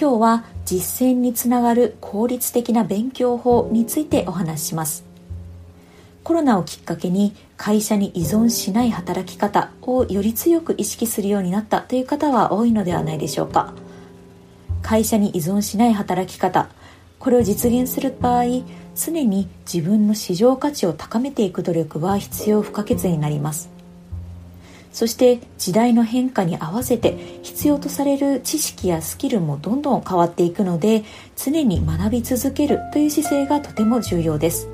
今日は実践につながる効率的な勉強法についてお話しします。コロナをきっかけに会社に依存しない働き方をより強く意識するようになったという方は多いのではないでしょうか。会社に依存しない働き方これを実現する場合常に自分の市場価値を高めていく努力は必要不可欠になります。そして時代の変化に合わせて必要とされる知識やスキルもどんどん変わっていくので常に学び続けるという姿勢がとても重要です。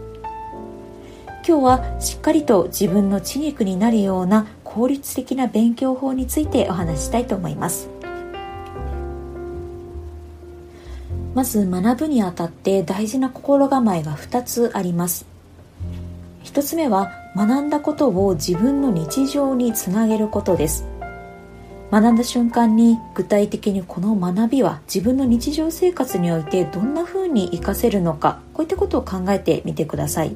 今日はしっかりと自分の知肉になるような効率的な勉強法についてお話したいと思います。まず学ぶにあたって大事な心構えが2つあります。1つ目は学んだことを自分の日常につなげることです。学んだ瞬間に具体的にこの学びは自分の日常生活においてどんな風に活かせるのかこういったことを考えてみてください。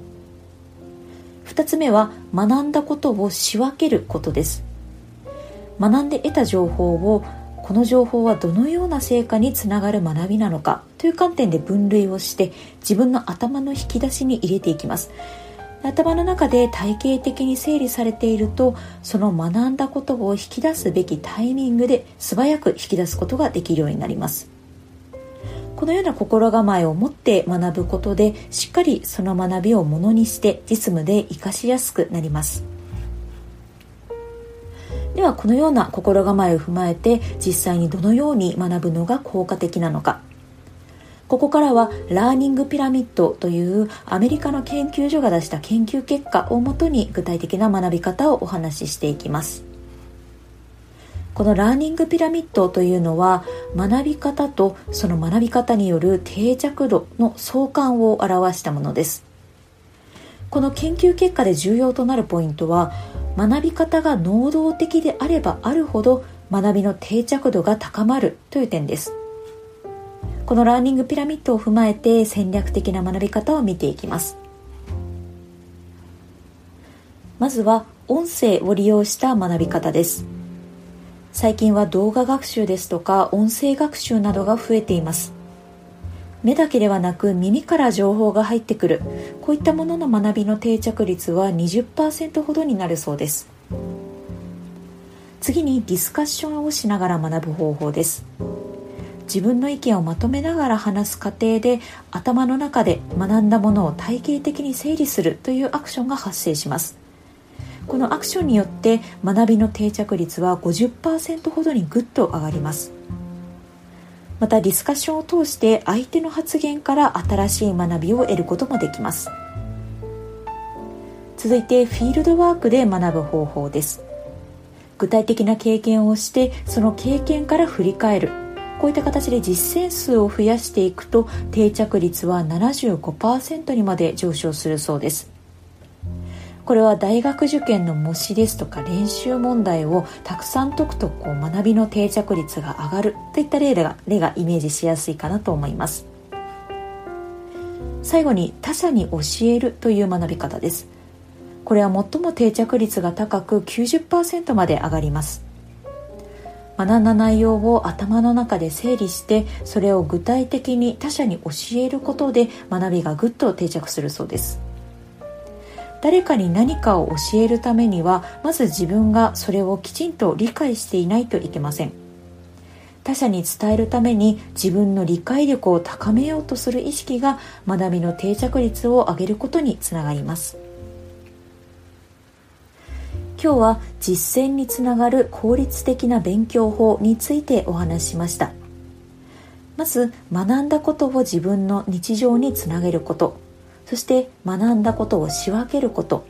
2つ目は学んだことを仕分けることです。学んで得た情報をこの情報はどのような成果につながる学びなのかという観点で分類をして自分の頭の引き出しに入れていきます。頭の中で体系的に整理されているとその学んだことを引き出すべきタイミングで素早く引き出すことができるようになります。このような心構えを持って学ぶことでしっかりその学びをものにして実務で活かしやすくなります。ではこのような心構えを踏まえて実際にどのように学ぶのが効果的なのか。ここからはラーニングピラミッドというアメリカの研究所が出した研究結果をもとに具体的な学び方をお話ししていきます。このラーニングピラミッドというのは学び方とその学び方による定着度の相関を表したものです。この研究結果で重要となるポイントは学び方が能動的であればあるほど学びの定着度が高まるという点です。このラーニングピラミッドを踏まえて戦略的な学び方を見ていきます。まずは音声を利用した学び方です。最近は動画学習ですとか音声学習などが増えています。目だけではなく耳から情報が入ってくるこういったものの学びの定着率は20%ほどになるそうです。次にディスカッションをしながら学ぶ方法です。自分の意見をまとめながら話す過程で頭の中で学んだものを体系的に整理するというアクションが発生します。このアクションによって学びの定着率は50%ほどにぐっと上がります。またディスカッションを通して相手の発言から新しい学びを得ることもできます。続いてフィールドワークで学ぶ方法です。具体的な経験をしてその経験から振り返る。こういった形で実践数を増やしていくと定着率は75%にまで上昇するそうです。これは大学受験の模試ですとか練習問題をたくさん解くとこう学びの定着率が上がるといった例が例がイメージしやすいかなと思います。最後に他者に教えるという学び方です。これは最も定着率が高く90%まで上がります。学んだ内容を頭の中で整理してそれを具体的に他者に教えることで学びがぐっと定着するそうです。誰かに何かを教えるためにはまず自分がそれをきちんと理解していないといけません。他者に伝えるために自分の理解力を高めようとする意識が学びの定着率を上げることにつながります。今日は実践につながる効率的な勉強法についてお話しました。まず学んだことを自分の日常につなげること。そして学んだことを仕分けること。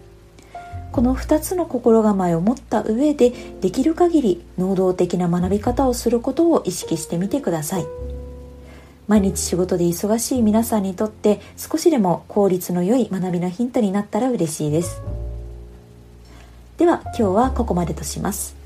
この2つの心構えを持った上でできる限り能動的な学び方をすることを意識してみてください。毎日仕事で忙しい皆さんにとって少しでも効率の良い学びのヒントになったら嬉しいです。では今日はここまでとします。